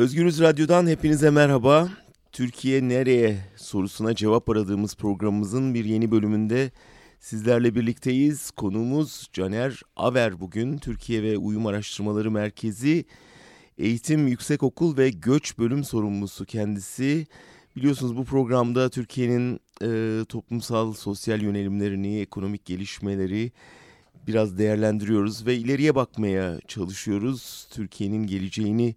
Özgürüz Radyo'dan hepinize merhaba. Türkiye nereye sorusuna cevap aradığımız programımızın bir yeni bölümünde sizlerle birlikteyiz. Konuğumuz Caner Aver bugün Türkiye ve Uyum Araştırmaları Merkezi Eğitim Yüksekokul ve Göç Bölüm Sorumlusu kendisi. Biliyorsunuz bu programda Türkiye'nin e, toplumsal sosyal yönelimlerini, ekonomik gelişmeleri biraz değerlendiriyoruz ve ileriye bakmaya çalışıyoruz. Türkiye'nin geleceğini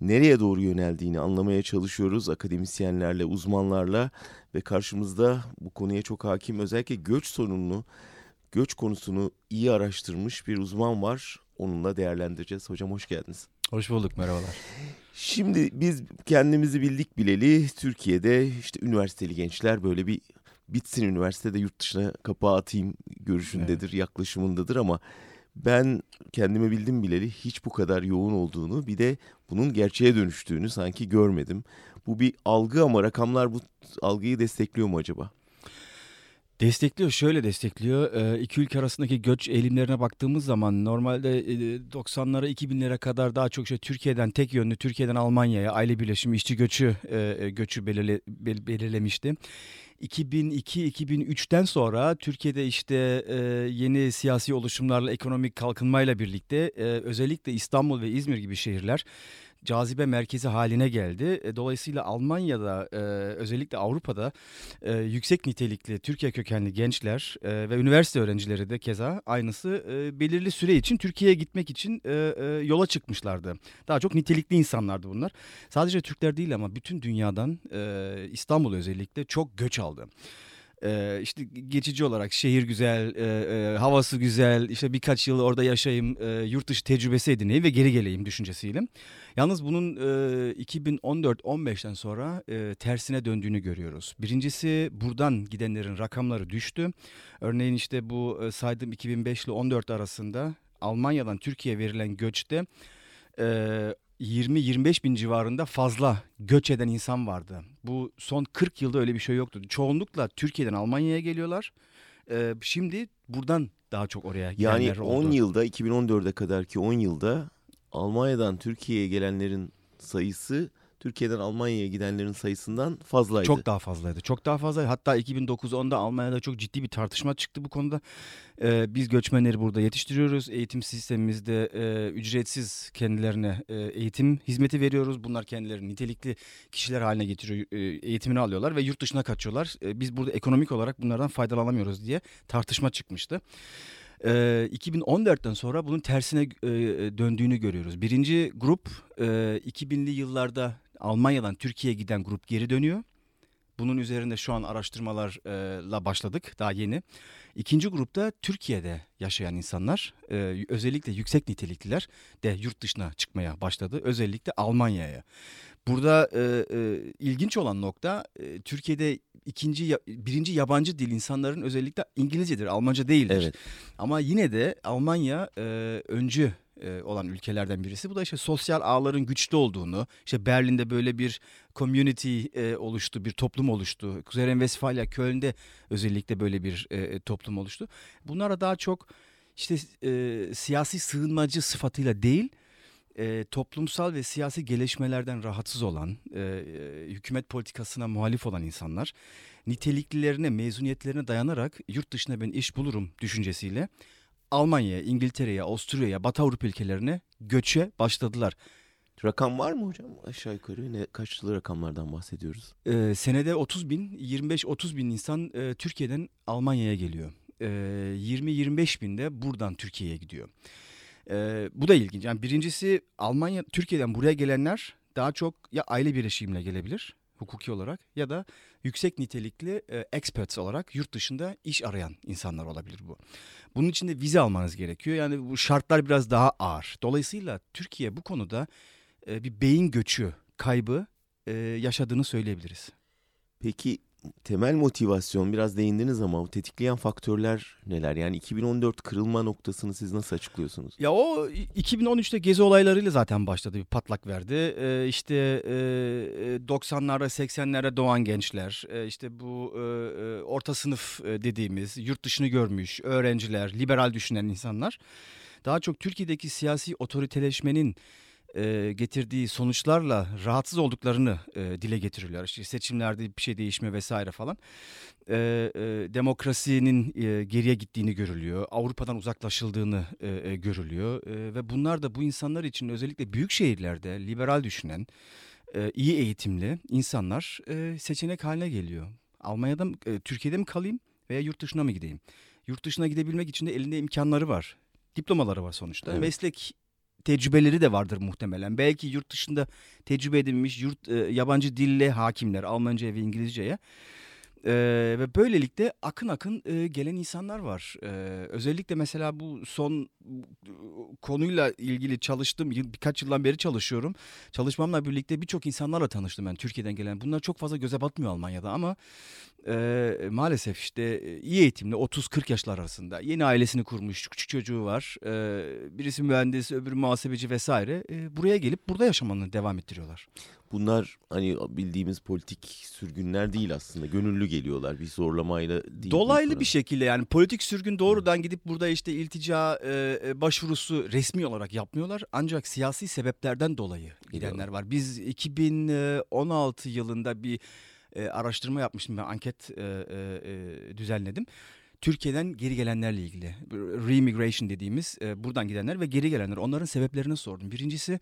nereye doğru yöneldiğini anlamaya çalışıyoruz akademisyenlerle, uzmanlarla ve karşımızda bu konuya çok hakim özellikle göç sorununu, göç konusunu iyi araştırmış bir uzman var. Onunla değerlendireceğiz. Hocam hoş geldiniz. Hoş bulduk, merhabalar. Şimdi biz kendimizi bildik bileli Türkiye'de işte üniversiteli gençler böyle bir bitsin üniversitede yurt dışına kapağı atayım görüşündedir, evet. yaklaşımındadır ama ben kendime bildim bileli hiç bu kadar yoğun olduğunu bir de bunun gerçeğe dönüştüğünü sanki görmedim. Bu bir algı ama rakamlar bu algıyı destekliyor mu acaba? Destekliyor, şöyle destekliyor. E, iki ülke arasındaki göç eğilimlerine baktığımız zaman normalde 90'lara 2000'lere kadar daha çok şey Türkiye'den tek yönlü Türkiye'den Almanya'ya aile birleşimi işçi göçü e, göçü belirle, belirlemişti. 2002-2003'ten sonra Türkiye'de işte e, yeni siyasi oluşumlarla ekonomik kalkınmayla birlikte e, özellikle İstanbul ve İzmir gibi şehirler cazibe merkezi haline geldi. E, dolayısıyla Almanya'da e, özellikle Avrupa'da e, yüksek nitelikli Türkiye kökenli gençler ve üniversite öğrencileri de keza aynısı belirli süre için Türkiye'ye gitmek için yola çıkmışlardı. Daha çok nitelikli insanlardı bunlar. Sadece Türkler değil ama bütün dünyadan İstanbul özellikle çok göç aldı. İşte geçici olarak şehir güzel, havası güzel, işte birkaç yıl orada yaşayayım, yurt dışı tecrübesi edineyim ve geri geleyim düşüncesiyle. Yalnız bunun e, 2014-15'ten sonra tersine döndüğünü görüyoruz. Birincisi buradan gidenlerin rakamları düştü. Örneğin işte bu e, saydığım 2005 ile 14 arasında Almanya'dan Türkiye'ye verilen göçte... 20-25 bin civarında fazla göç eden insan vardı. Bu son 40 yılda öyle bir şey yoktu. Çoğunlukla Türkiye'den Almanya'ya geliyorlar. Ee, şimdi buradan daha çok oraya gelenler yani oldu. Yani 10 yılda 2014'e kadar ki 10 yılda Almanya'dan Türkiye'ye gelenlerin sayısı Türkiye'den Almanya'ya gidenlerin sayısından fazlaydı. Çok daha fazlaydı. Çok daha fazlaydı. Hatta 2009-10'da Almanya'da çok ciddi bir tartışma çıktı bu konuda. Ee, biz göçmenleri burada yetiştiriyoruz. Eğitim sistemimizde e, ücretsiz kendilerine e, eğitim hizmeti veriyoruz. Bunlar kendilerini nitelikli kişiler haline getiriyor. E, eğitimini alıyorlar ve yurt dışına kaçıyorlar. E, biz burada ekonomik olarak bunlardan faydalanamıyoruz diye tartışma çıkmıştı. 2014'ten sonra bunun tersine döndüğünü görüyoruz. Birinci grup 2000'li yıllarda Almanya'dan Türkiye'ye giden grup geri dönüyor. Bunun üzerinde şu an araştırmalarla başladık daha yeni. İkinci grupta Türkiye'de yaşayan insanlar özellikle yüksek nitelikliler de yurt dışına çıkmaya başladı. Özellikle Almanya'ya. Burada e, e, ilginç olan nokta e, Türkiye'de ikinci birinci yabancı dil insanların özellikle İngilizcedir, Almanca değildir. Evet. Ama yine de Almanya e, öncü e, olan ülkelerden birisi. Bu da işte sosyal ağların güçlü olduğunu, işte Berlin'de böyle bir community e, oluştu, bir toplum oluştu. Kuzey Renvestfalya, Köln'de özellikle böyle bir e, toplum oluştu. Bunlara daha çok işte e, siyasi sığınmacı sıfatıyla değil, e, toplumsal ve siyasi gelişmelerden rahatsız olan, e, hükümet politikasına muhalif olan insanlar niteliklilerine, mezuniyetlerine dayanarak yurt dışına ben iş bulurum düşüncesiyle Almanya'ya, İngiltere'ye, Avusturya'ya, Batı Avrupa ülkelerine göçe başladılar. Rakam var mı hocam aşağı yukarı? Ne kaçlı rakamlardan bahsediyoruz? Ee, senede 30 bin, 25-30 bin insan e, Türkiye'den Almanya'ya geliyor. E, 20-25 bin de buradan Türkiye'ye gidiyor. E, bu da ilginç. Yani birincisi Almanya, Türkiye'den buraya gelenler daha çok ya aile birleşimle gelebilir hukuki olarak ya da yüksek nitelikli e, experts olarak yurt dışında iş arayan insanlar olabilir bu. Bunun için de vize almanız gerekiyor. Yani bu şartlar biraz daha ağır. Dolayısıyla Türkiye bu konuda e, bir beyin göçü kaybı e, yaşadığını söyleyebiliriz. Peki temel motivasyon biraz değindiniz ama o tetikleyen faktörler neler? Yani 2014 kırılma noktasını siz nasıl açıklıyorsunuz? Ya o 2013'te gezi olaylarıyla zaten başladı bir patlak verdi. Ee, işte e, 90'larda e, 80'lerde doğan gençler e, işte bu e, e, orta sınıf e, dediğimiz yurt dışını görmüş öğrenciler liberal düşünen insanlar daha çok Türkiye'deki siyasi otoriteleşmenin e, getirdiği sonuçlarla rahatsız olduklarını e, dile getiriyorlar. İşte seçimlerde bir şey değişme vesaire falan. E, e, demokrasinin e, geriye gittiğini görülüyor. Avrupa'dan uzaklaşıldığını e, e, görülüyor. E, ve bunlar da bu insanlar için özellikle büyük şehirlerde liberal düşünen, e, iyi eğitimli insanlar e, seçenek haline geliyor. Almanya'da mı, e, Türkiye'de mi kalayım veya yurt dışına mı gideyim? Yurt dışına gidebilmek için de elinde imkanları var. Diplomaları var sonuçta. Evet. Meslek tecrübeleri de vardır muhtemelen. Belki yurt dışında tecrübe edinmiş yurt e, yabancı dille hakimler Almanca ve İngilizceye. Ee, ve böylelikle akın akın e, gelen insanlar var. Ee, özellikle mesela bu son konuyla ilgili çalıştım. Birkaç yıldan beri çalışıyorum. Çalışmamla birlikte birçok insanlarla tanıştım ben Türkiye'den gelen. Bunlar çok fazla göze batmıyor Almanya'da ama e, maalesef işte iyi eğitimli 30-40 yaşlar arasında yeni ailesini kurmuş küçük çocuğu var. E, birisi mühendis öbürü muhasebeci vesaire e, buraya gelip burada yaşamanı devam ettiriyorlar. Bunlar hani bildiğimiz politik sürgünler değil aslında gönüllü geliyorlar bir zorlamayla değil. Dolaylı bir şekilde yani politik sürgün doğrudan gidip burada işte iltica e, başvurusu resmi olarak yapmıyorlar ancak siyasi sebeplerden dolayı gidenler var. Biz 2016 yılında bir e, araştırma yapmıştım ben anket e, e, e, düzenledim. Türkiye'den geri gelenlerle ilgili re-immigration dediğimiz e, buradan gidenler ve geri gelenler onların sebeplerini sordum. Birincisi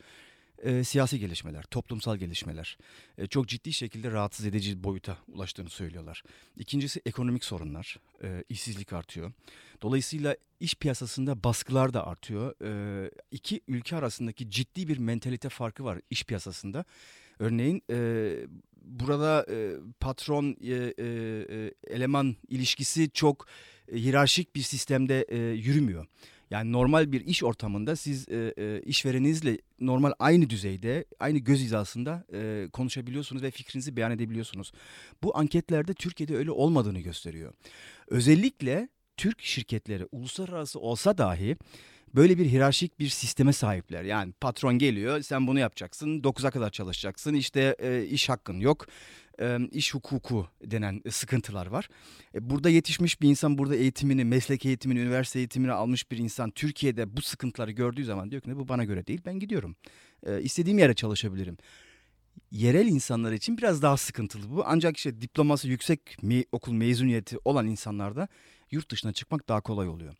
e, siyasi gelişmeler, toplumsal gelişmeler e, çok ciddi şekilde rahatsız edici boyuta ulaştığını söylüyorlar. İkincisi ekonomik sorunlar, e, işsizlik artıyor. Dolayısıyla iş piyasasında baskılar da artıyor. E, iki ülke arasındaki ciddi bir mentalite farkı var iş piyasasında. Örneğin e, burada e, patron e, e, eleman ilişkisi çok e, hiyerarşik bir sistemde e, yürümüyor. Yani normal bir iş ortamında siz e, e, işvereninizle normal aynı düzeyde, aynı göz hizasında e, konuşabiliyorsunuz ve fikrinizi beyan edebiliyorsunuz. Bu anketlerde Türkiye'de öyle olmadığını gösteriyor. Özellikle Türk şirketleri uluslararası olsa dahi böyle bir hiyerarşik bir sisteme sahipler. Yani patron geliyor sen bunu yapacaksın 9'a kadar çalışacaksın işte e, iş hakkın yok iş hukuku denen sıkıntılar var. Burada yetişmiş bir insan burada eğitimini meslek eğitimini üniversite eğitimini almış bir insan Türkiye'de bu sıkıntıları gördüğü zaman diyor ki bu bana göre değil ben gidiyorum istediğim yere çalışabilirim yerel insanlar için biraz daha sıkıntılı bu. Ancak işte diploması yüksek mi, okul mezuniyeti olan insanlarda yurt dışına çıkmak daha kolay oluyor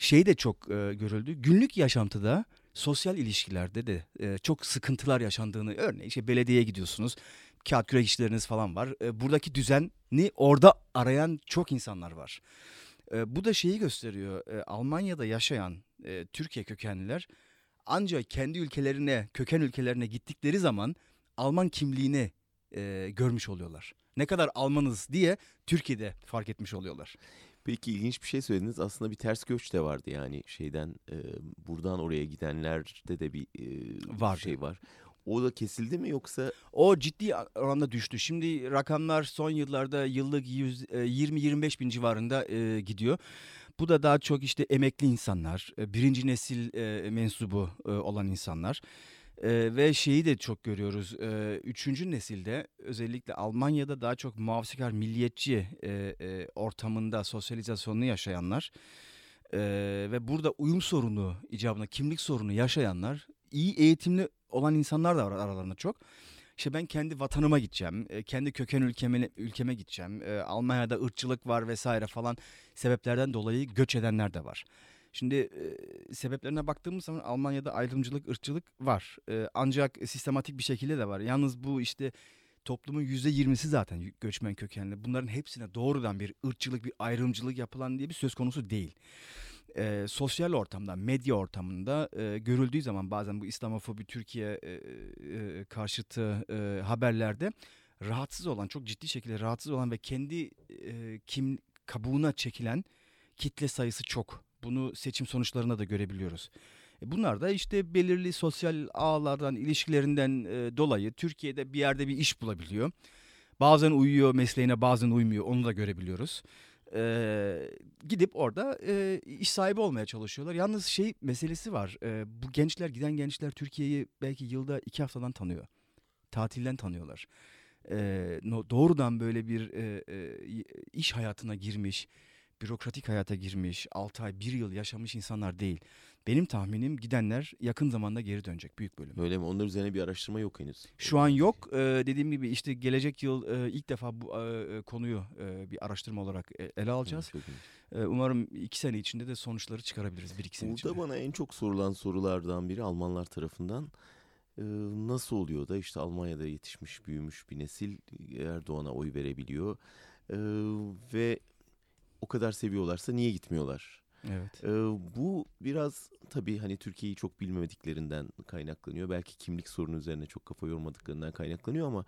şey de çok e, görüldü. Günlük yaşantıda sosyal ilişkilerde de e, çok sıkıntılar yaşandığını örneğin işte belediyeye gidiyorsunuz kağıt kürek işleriniz falan var. E, buradaki düzeni orada arayan çok insanlar var. E, bu da şeyi gösteriyor. E, Almanya'da yaşayan e, Türkiye kökenliler ancak kendi ülkelerine, köken ülkelerine gittikleri zaman Alman kimliğini e, görmüş oluyorlar. Ne kadar Almanız diye Türkiye'de fark etmiş oluyorlar. Peki ilginç bir şey söylediniz. Aslında bir ters göç de vardı yani şeyden e, buradan oraya gidenlerde de bir e, var şey var. O da kesildi mi yoksa? O ciddi oranda düştü. Şimdi rakamlar son yıllarda yıllık 20-25 bin civarında e, gidiyor. Bu da daha çok işte emekli insanlar, e, birinci nesil e, mensubu e, olan insanlar. Ee, ve şeyi de çok görüyoruz. Ee, üçüncü nesilde özellikle Almanya'da daha çok muhafazakar milliyetçi e, e, ortamında sosyalizasyonunu yaşayanlar e, ve burada uyum sorunu icabına kimlik sorunu yaşayanlar iyi eğitimli olan insanlar da var aralarında çok. İşte ben kendi vatanıma gideceğim, kendi köken ülkeme, ülkeme gideceğim. Almanya'da ırkçılık var vesaire falan sebeplerden dolayı göç edenler de var. Şimdi e, sebeplerine baktığımız zaman Almanya'da ayrımcılık, ırkçılık var. E, ancak sistematik bir şekilde de var. Yalnız bu işte toplumun yüzde yirmisi zaten göçmen kökenli. Bunların hepsine doğrudan bir ırkçılık, bir ayrımcılık yapılan diye bir söz konusu değil. E, sosyal ortamda, medya ortamında e, görüldüğü zaman bazen bu İslamofobi Türkiye e, e, karşıtı e, haberlerde rahatsız olan, çok ciddi şekilde rahatsız olan ve kendi e, kim kabuğuna çekilen kitle sayısı çok bunu seçim sonuçlarına da görebiliyoruz. E, bunlar da işte belirli sosyal ağlardan, ilişkilerinden dolayı Türkiye'de bir yerde bir iş bulabiliyor. Bazen uyuyor mesleğine, bazen uymuyor. Onu da görebiliyoruz. Ee, gidip orada e, iş sahibi olmaya çalışıyorlar. Yalnız şey meselesi var. E, bu gençler, giden gençler Türkiye'yi belki yılda iki haftadan tanıyor. Tatilden tanıyorlar. E, no, doğrudan böyle bir e, e, iş hayatına girmiş bürokratik hayata girmiş, 6 ay, 1 yıl yaşamış insanlar değil. Benim tahminim gidenler yakın zamanda geri dönecek büyük bölüm. Öyle mi? Onlar üzerine bir araştırma yok henüz. Şu an yok. Ee, dediğim gibi işte gelecek yıl e, ilk defa bu e, konuyu e, bir araştırma olarak e, ele alacağız. İyi. E, umarım iki sene içinde de sonuçları çıkarabiliriz. Bir iki sene Burada içinde. bana en çok sorulan sorulardan biri Almanlar tarafından e, nasıl oluyor da işte Almanya'da yetişmiş büyümüş bir nesil Erdoğan'a oy verebiliyor E, ve o kadar seviyorlarsa niye gitmiyorlar? Evet. E, bu biraz tabii hani Türkiye'yi çok bilmediklerinden kaynaklanıyor. Belki kimlik sorunu üzerine çok kafa yormadıklarından kaynaklanıyor ama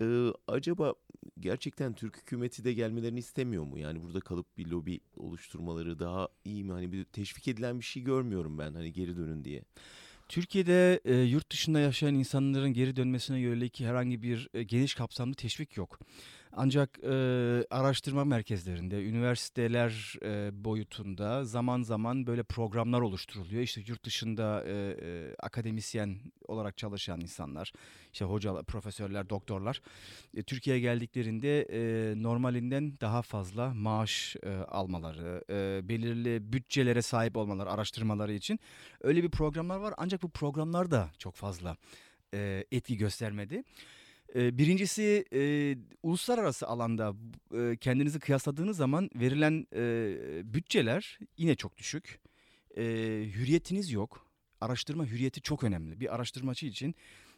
e, acaba gerçekten Türk hükümeti de gelmelerini istemiyor mu? Yani burada kalıp bir lobi oluşturmaları daha iyi mi? Hani bir teşvik edilen bir şey görmüyorum ben hani geri dönün diye. Türkiye'de e, yurt dışında yaşayan insanların geri dönmesine yönelik herhangi bir e, geniş kapsamlı teşvik yok. Ancak e, araştırma merkezlerinde, üniversiteler e, boyutunda zaman zaman böyle programlar oluşturuluyor. İşte yurt dışında e, e, akademisyen olarak çalışan insanlar, işte hocalar, profesörler, doktorlar e, Türkiye'ye geldiklerinde e, normalinden daha fazla maaş e, almaları, e, belirli bütçelere sahip olmaları, araştırmaları için öyle bir programlar var. Ancak bu programlar da çok fazla e, etki göstermedi. Birincisi e, uluslararası alanda e, kendinizi kıyasladığınız zaman verilen e, bütçeler yine çok düşük. E, hürriyetiniz yok. Araştırma hürriyeti çok önemli. Bir araştırmacı için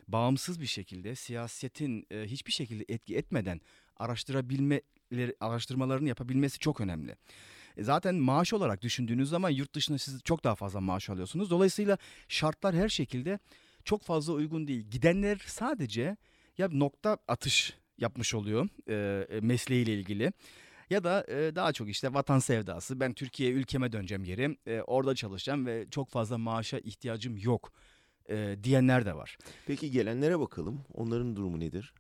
bağımsız bir şekilde siyasetin e, hiçbir şekilde etki etmeden araştırabilmeleri, araştırmalarını yapabilmesi çok önemli. E, Zaten maaş olarak düşündüğünüz zaman yurt dışında siz çok daha fazla maaş alıyorsunuz. Dolayısıyla şartlar her şekilde çok fazla uygun değil. Gidenler sadece ya nokta atış yapmış oluyor e, mesleğiyle ilgili. Ya da e, daha çok işte vatan sevdası. Ben Türkiye ülkeme döneceğim geri. E, orada çalışacağım ve çok fazla maaşa ihtiyacım yok e, diyenler de var. Peki gelenlere bakalım. Onların durumu nedir?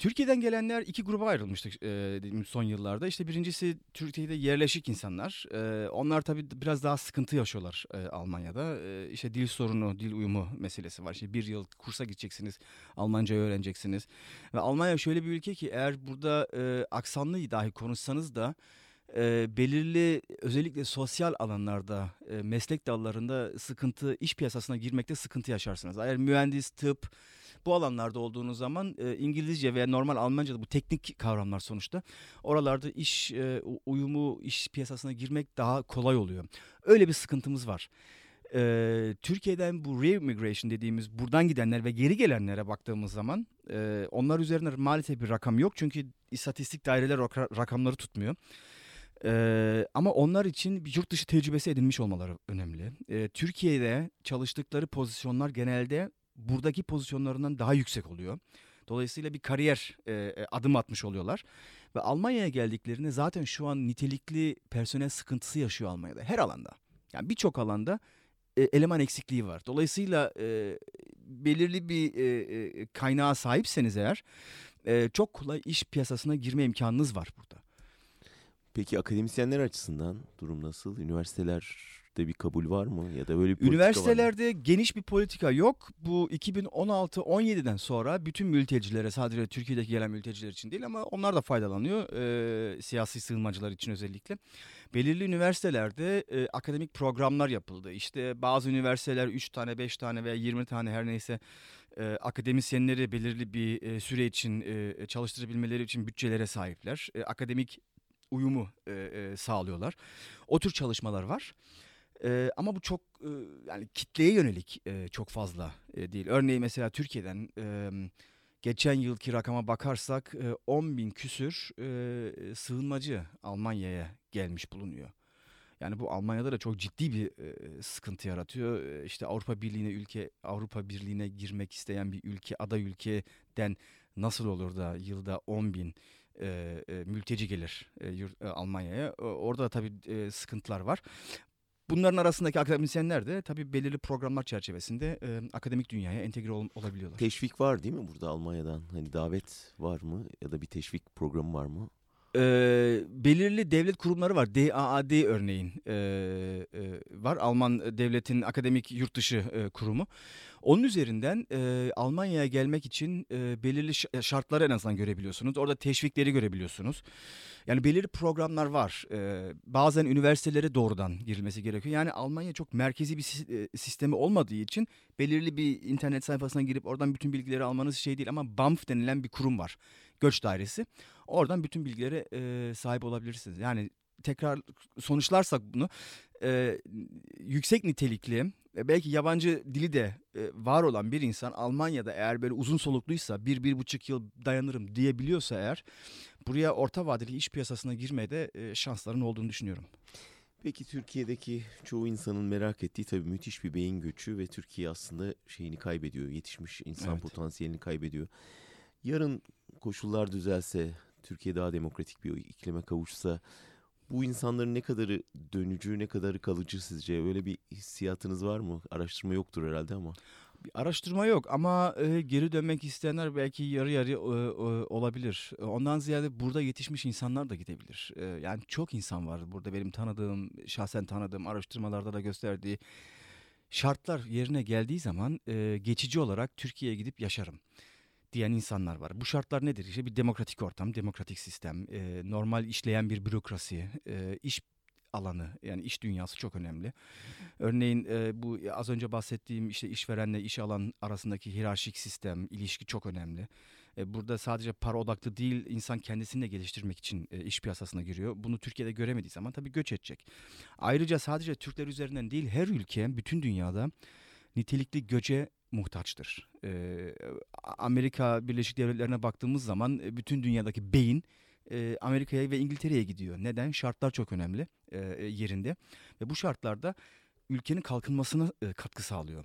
Türkiye'den gelenler iki gruba ayrılmıştık e, son yıllarda. İşte birincisi Türkiye'de yerleşik insanlar. E, onlar tabii biraz daha sıkıntı yaşıyorlar e, Almanya'da. E, işte dil sorunu, dil uyumu meselesi var. İşte bir yıl kursa gideceksiniz, Almancayı öğreneceksiniz. Ve Almanya şöyle bir ülke ki eğer burada e, aksanlı dahi konuşsanız da e, belirli özellikle sosyal alanlarda, e, meslek dallarında sıkıntı, iş piyasasına girmekte sıkıntı yaşarsınız. Eğer mühendis, tıp bu alanlarda olduğunuz zaman e, İngilizce veya normal Almanca'da bu teknik kavramlar sonuçta oralarda iş e, uyumu, iş piyasasına girmek daha kolay oluyor. Öyle bir sıkıntımız var. E, Türkiye'den bu re-immigration dediğimiz buradan gidenler ve geri gelenlere baktığımız zaman e, onlar üzerinde maalesef bir rakam yok. Çünkü istatistik daireler rakamları tutmuyor. Ee, ama onlar için bir yurt dışı tecrübesi edinmiş olmaları önemli. Ee, Türkiye'de çalıştıkları pozisyonlar genelde buradaki pozisyonlarından daha yüksek oluyor. Dolayısıyla bir kariyer e, e, adım atmış oluyorlar. Ve Almanya'ya geldiklerinde zaten şu an nitelikli personel sıkıntısı yaşıyor Almanya'da her alanda. Yani birçok alanda e, eleman eksikliği var. Dolayısıyla e, belirli bir e, e, kaynağa sahipseniz eğer e, çok kolay iş piyasasına girme imkanınız var burada. Peki akademisyenler açısından durum nasıl? Üniversitelerde bir kabul var mı? Ya da böyle bir? Üniversitelerde geniş bir politika yok. Bu 2016-17'den sonra bütün mültecilere sadece Türkiye'deki gelen mülteciler için değil ama onlar da faydalanıyor. e, siyasi sığınmacılar için özellikle. Belirli üniversitelerde e, akademik programlar yapıldı. İşte bazı üniversiteler 3 tane, 5 tane veya 20 tane her neyse e, akademisyenleri belirli bir e, süre için e, çalıştırabilmeleri için bütçelere sahipler. E, akademik uyumu e, e, sağlıyorlar. O tür çalışmalar var. Ee, ama bu çok e, yani kitleye yönelik e, çok fazla e, değil. Örneğin mesela Türkiye'den e, geçen yılki rakama bakarsak e, 10 bin küsür e, sığınmacı Almanya'ya gelmiş bulunuyor. Yani bu Almanya'da da çok ciddi bir e, sıkıntı yaratıyor. E, işte Avrupa Birliği'ne ülke Avrupa Birliği'ne girmek isteyen bir ülke aday ülkeden nasıl olur da yılda 10 bin e, e, mülteci gelir e, e, Almanya'ya. O- Orada da tabii e, sıkıntılar var. Bunların arasındaki akademisyenler de tabii belirli programlar çerçevesinde e, akademik dünyaya entegre ol- olabiliyorlar. Teşvik var değil mi burada Almanya'dan? Hani davet var mı? Ya da bir teşvik programı var mı? E, belirli devlet kurumları var. DAAD örneğin e, e, var. Alman devletin akademik yurt dışı e, kurumu. Onun üzerinden e, Almanya'ya gelmek için e, belirli şartları en azından görebiliyorsunuz. Orada teşvikleri görebiliyorsunuz. Yani belirli programlar var. E, bazen üniversitelere doğrudan girilmesi gerekiyor. Yani Almanya çok merkezi bir sistemi olmadığı için belirli bir internet sayfasına girip oradan bütün bilgileri almanız şey değil. Ama BAMF denilen bir kurum var. Göç dairesi. Oradan bütün bilgilere e, sahip olabilirsiniz. Yani tekrar sonuçlarsak bunu e, yüksek nitelikli ve belki yabancı dili de e, var olan bir insan Almanya'da eğer böyle uzun solukluysa bir, bir buçuk yıl dayanırım diyebiliyorsa eğer buraya orta vadeli iş piyasasına girmeye de e, şansların olduğunu düşünüyorum. Peki Türkiye'deki çoğu insanın merak ettiği tabii müthiş bir beyin göçü ve Türkiye aslında şeyini kaybediyor. Yetişmiş insan evet. potansiyelini kaybediyor. Yarın koşullar düzelse, Türkiye daha demokratik bir iklime kavuşsa bu insanların ne kadarı dönücü, ne kadarı kalıcı sizce? Öyle bir hissiyatınız var mı? Araştırma yoktur herhalde ama. Bir araştırma yok ama e, geri dönmek isteyenler belki yarı yarı e, e, olabilir. Ondan ziyade burada yetişmiş insanlar da gidebilir. E, yani çok insan var burada benim tanıdığım, şahsen tanıdığım araştırmalarda da gösterdiği şartlar yerine geldiği zaman e, geçici olarak Türkiye'ye gidip yaşarım diyen insanlar var. Bu şartlar nedir? İşte bir demokratik ortam, demokratik sistem, e, normal işleyen bir bürokrasi, e, iş alanı yani iş dünyası çok önemli. Örneğin e, bu az önce bahsettiğim işte işverenle iş alan arasındaki hiyerarşik sistem, ilişki çok önemli. E, burada sadece para odaklı değil insan kendisini de geliştirmek için e, iş piyasasına giriyor. Bunu Türkiye'de göremediği zaman tabii göç edecek. Ayrıca sadece Türkler üzerinden değil her ülke bütün dünyada nitelikli göçe muhtaçtır. E, Amerika Birleşik Devletleri'ne baktığımız zaman e, bütün dünyadaki beyin e, Amerika'ya ve İngiltere'ye gidiyor. Neden? Şartlar çok önemli e, yerinde ve bu şartlarda ülkenin kalkınmasına e, katkı sağlıyor.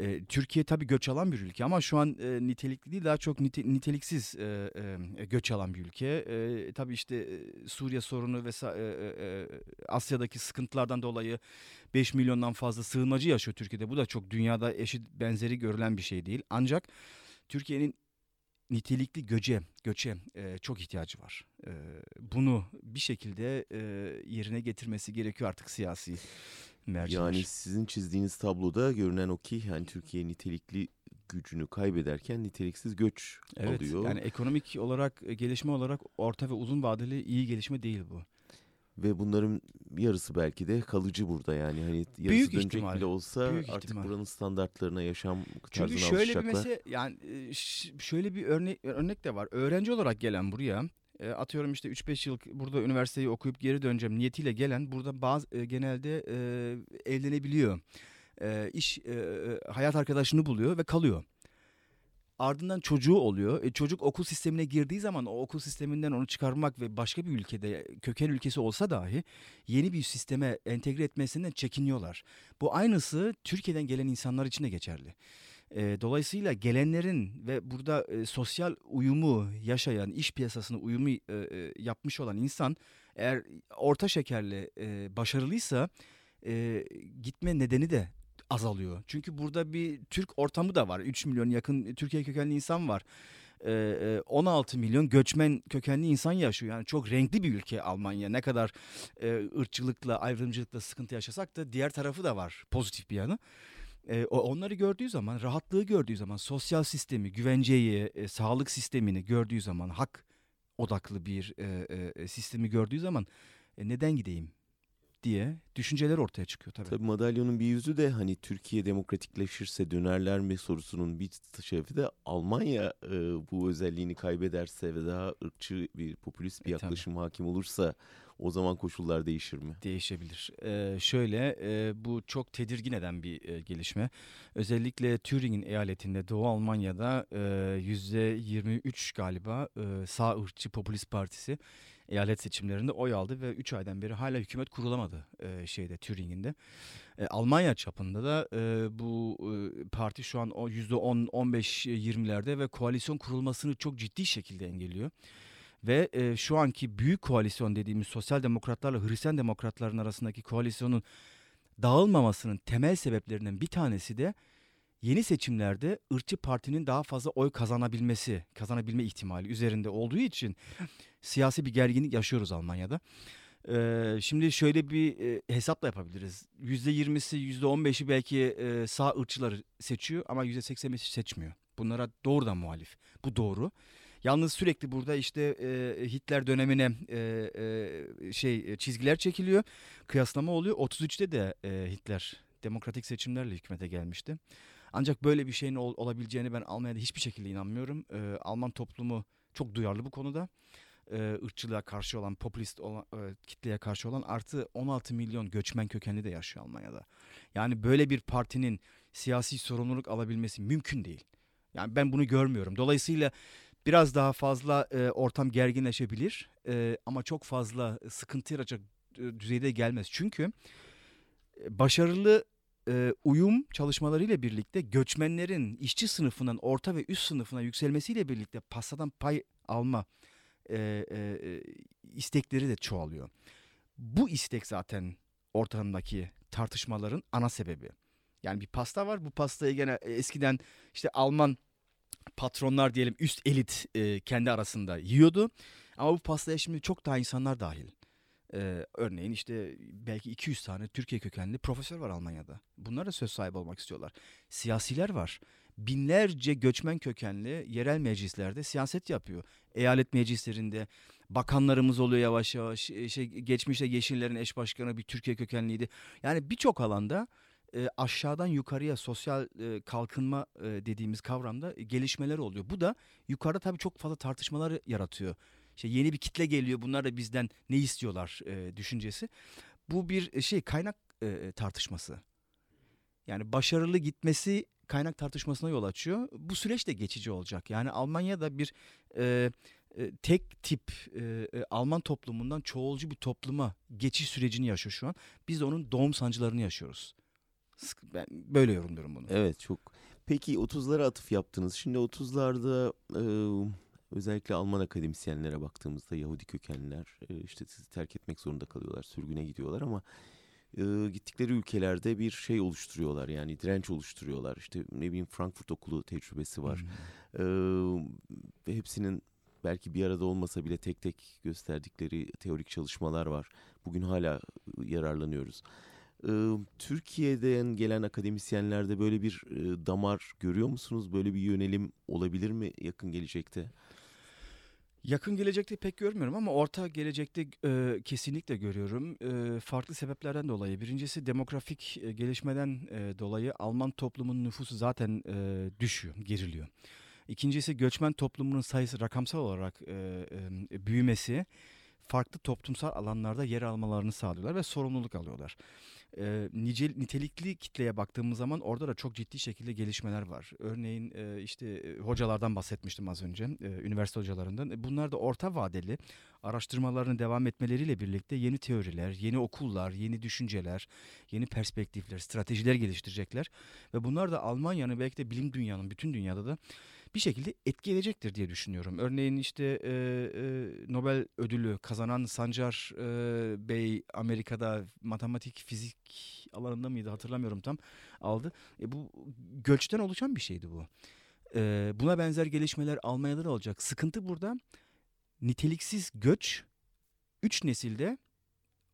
E, Türkiye tabii göç alan bir ülke ama şu an e, nitelikli değil daha çok nite, niteliksiz e, e, göç alan bir ülke. E, tabii işte e, Suriye sorunu ve e, e, Asya'daki sıkıntılardan dolayı 5 milyondan fazla sığınmacı yaşıyor Türkiye'de. Bu da çok dünyada eşit benzeri görülen bir şey değil. Ancak Türkiye'nin nitelikli göçe, göçe e, çok ihtiyacı var. E, bunu bir şekilde e, yerine getirmesi gerekiyor artık siyasi merciler. Yani sizin çizdiğiniz tabloda görünen o ki yani Türkiye nitelikli gücünü kaybederken niteliksiz göç evet, alıyor. Yani ekonomik olarak, gelişme olarak orta ve uzun vadeli iyi gelişme değil bu. Ve bunların yarısı belki de kalıcı burada yani hani yarısı Büyük dönecek ihtimal. bile olsa Büyük artık ihtimal. buranın standartlarına, yaşam tarzına Çünkü şöyle alışacaklar. bir mesele yani şöyle bir örnek örnek de var. Öğrenci olarak gelen buraya e, atıyorum işte 3-5 yıl burada üniversiteyi okuyup geri döneceğim niyetiyle gelen burada bazı e, genelde e, evlenebiliyor. E, iş e, e, hayat arkadaşını buluyor ve kalıyor. Ardından çocuğu oluyor. E, çocuk okul sistemine girdiği zaman o okul sisteminden onu çıkarmak ve başka bir ülkede köken ülkesi olsa dahi yeni bir sisteme entegre etmesinden çekiniyorlar. Bu aynısı Türkiye'den gelen insanlar için de geçerli. E, dolayısıyla gelenlerin ve burada e, sosyal uyumu yaşayan, iş piyasasına uyumu e, yapmış olan insan eğer orta şekerli e, başarılıysa e, gitme nedeni de azalıyor. Çünkü burada bir Türk ortamı da var. 3 milyon yakın Türkiye kökenli insan var. 16 milyon göçmen kökenli insan yaşıyor. Yani çok renkli bir ülke Almanya. Ne kadar ırkçılıkla, ayrımcılıkla sıkıntı yaşasak da diğer tarafı da var pozitif bir yanı. E, onları gördüğü zaman, rahatlığı gördüğü zaman, sosyal sistemi, güvenceyi, e, sağlık sistemini gördüğü zaman, hak odaklı bir e, e, sistemi gördüğü zaman e, neden gideyim diye düşünceler ortaya çıkıyor tabii. Tabii madalyonun bir yüzü de hani Türkiye demokratikleşirse dönerler mi sorusunun bir tarafı da Almanya e, bu özelliğini kaybederse ve daha ırkçı bir popülist bir e, yaklaşım tabii. hakim olursa o zaman koşullar değişir mi? Değişebilir. Ee, şöyle e, bu çok tedirgin eden bir e, gelişme. Özellikle Thüringen eyaletinde Doğu Almanya'da yüzde 23 galiba e, sağ ırkçı popülist partisi eyalet seçimlerinde oy aldı ve 3 aydan beri hala hükümet kurulamadı e, şeyde Thüringen'de. E, Almanya çapında da e, bu e, parti şu an o %10 15 20'lerde ve koalisyon kurulmasını çok ciddi şekilde engelliyor. Ve e, şu anki büyük koalisyon dediğimiz sosyal demokratlarla Hristiyan demokratların arasındaki koalisyonun dağılmamasının temel sebeplerinden bir tanesi de yeni seçimlerde ırkçı partinin daha fazla oy kazanabilmesi, kazanabilme ihtimali üzerinde olduğu için siyasi bir gerginlik yaşıyoruz Almanya'da. Ee, şimdi şöyle bir e, hesap da yapabiliriz. %20'si %15'i belki e, sağ ırkçıları seçiyor ama %85'i seçmiyor. Bunlara doğrudan muhalif. Bu doğru. Yalnız sürekli burada işte e, Hitler dönemine e, e, şey çizgiler çekiliyor. Kıyaslama oluyor. 33'te de e, Hitler demokratik seçimlerle hükümete gelmişti. Ancak böyle bir şeyin ol, olabileceğini ben Almanya'da hiçbir şekilde inanmıyorum. E, Alman toplumu çok duyarlı bu konuda. E, ırkçılığa karşı olan, popülist olan, e, kitleye karşı olan artı 16 milyon göçmen kökenli de yaşıyor Almanya'da. Yani böyle bir partinin siyasi sorumluluk alabilmesi mümkün değil. Yani ben bunu görmüyorum. Dolayısıyla biraz daha fazla e, ortam gerginleşebilir e, ama çok fazla sıkıntı yaratacak e, düzeyde gelmez. Çünkü e, başarılı e, uyum çalışmalarıyla birlikte göçmenlerin işçi sınıfından orta ve üst sınıfına yükselmesiyle birlikte pastadan pay alma e, e, istekleri de çoğalıyor. Bu istek zaten ortamdaki tartışmaların ana sebebi. Yani bir pasta var. Bu pastayı gene eskiden işte Alman patronlar diyelim üst elit e, kendi arasında yiyordu. Ama bu pastaya şimdi çok daha insanlar dahil. Ee, örneğin işte belki 200 tane Türkiye kökenli profesör var Almanya'da. Bunlar da söz sahibi olmak istiyorlar. Siyasiler var. Binlerce göçmen kökenli yerel meclislerde siyaset yapıyor. Eyalet meclislerinde bakanlarımız oluyor yavaş yavaş. Şey, geçmişte Yeşillerin eş başkanı bir Türkiye kökenliydi. Yani birçok alanda e, aşağıdan yukarıya sosyal e, kalkınma e, dediğimiz kavramda gelişmeler oluyor. Bu da yukarıda tabii çok fazla tartışmalar yaratıyor. İşte yeni bir kitle geliyor bunlar da bizden ne istiyorlar e, düşüncesi. Bu bir şey kaynak e, tartışması. Yani başarılı gitmesi kaynak tartışmasına yol açıyor. Bu süreç de geçici olacak. Yani Almanya'da bir e, e, tek tip e, e, Alman toplumundan çoğulcu bir topluma geçiş sürecini yaşıyor şu an. Biz de onun doğum sancılarını yaşıyoruz. Ben böyle yorumluyorum bunu. Evet çok. Peki 30'lara atıf yaptınız. Şimdi 30'larda e, özellikle Alman akademisyenlere baktığımızda Yahudi kökenliler e, işte sizi terk etmek zorunda kalıyorlar, sürgüne gidiyorlar ama e, gittikleri ülkelerde bir şey oluşturuyorlar yani direnç oluşturuyorlar. İşte ne bileyim Frankfurt Okulu tecrübesi var. Hmm. E, hepsinin belki bir arada olmasa bile tek tek gösterdikleri teorik çalışmalar var. Bugün hala yararlanıyoruz. Türkiye'den gelen akademisyenlerde böyle bir damar görüyor musunuz? Böyle bir yönelim olabilir mi yakın gelecekte? Yakın gelecekte pek görmüyorum ama orta gelecekte e, kesinlikle görüyorum. E, farklı sebeplerden dolayı. Birincisi demografik e, gelişmeden e, dolayı Alman toplumunun nüfusu zaten e, düşüyor, geriliyor. İkincisi göçmen toplumunun sayısı rakamsal olarak e, e, büyümesi farklı toplumsal alanlarda yer almalarını sağlıyorlar ve sorumluluk alıyorlar e, nicel, nitelikli kitleye baktığımız zaman orada da çok ciddi şekilde gelişmeler var. Örneğin e, işte hocalardan bahsetmiştim az önce, e, üniversite hocalarından. E, bunlar da orta vadeli araştırmalarını devam etmeleriyle birlikte yeni teoriler, yeni okullar, yeni düşünceler, yeni perspektifler, stratejiler geliştirecekler. Ve bunlar da Almanya'nın belki de bilim dünyanın, bütün dünyada da bir şekilde etki edecektir diye düşünüyorum. Örneğin işte e, e, Nobel ödülü kazanan Sancar e, Bey Amerika'da matematik, fizik alanında mıydı hatırlamıyorum tam aldı. E, bu göçten oluşan bir şeydi bu. E, buna benzer gelişmeler Almanya'da da olacak. Sıkıntı burada niteliksiz göç 3 nesilde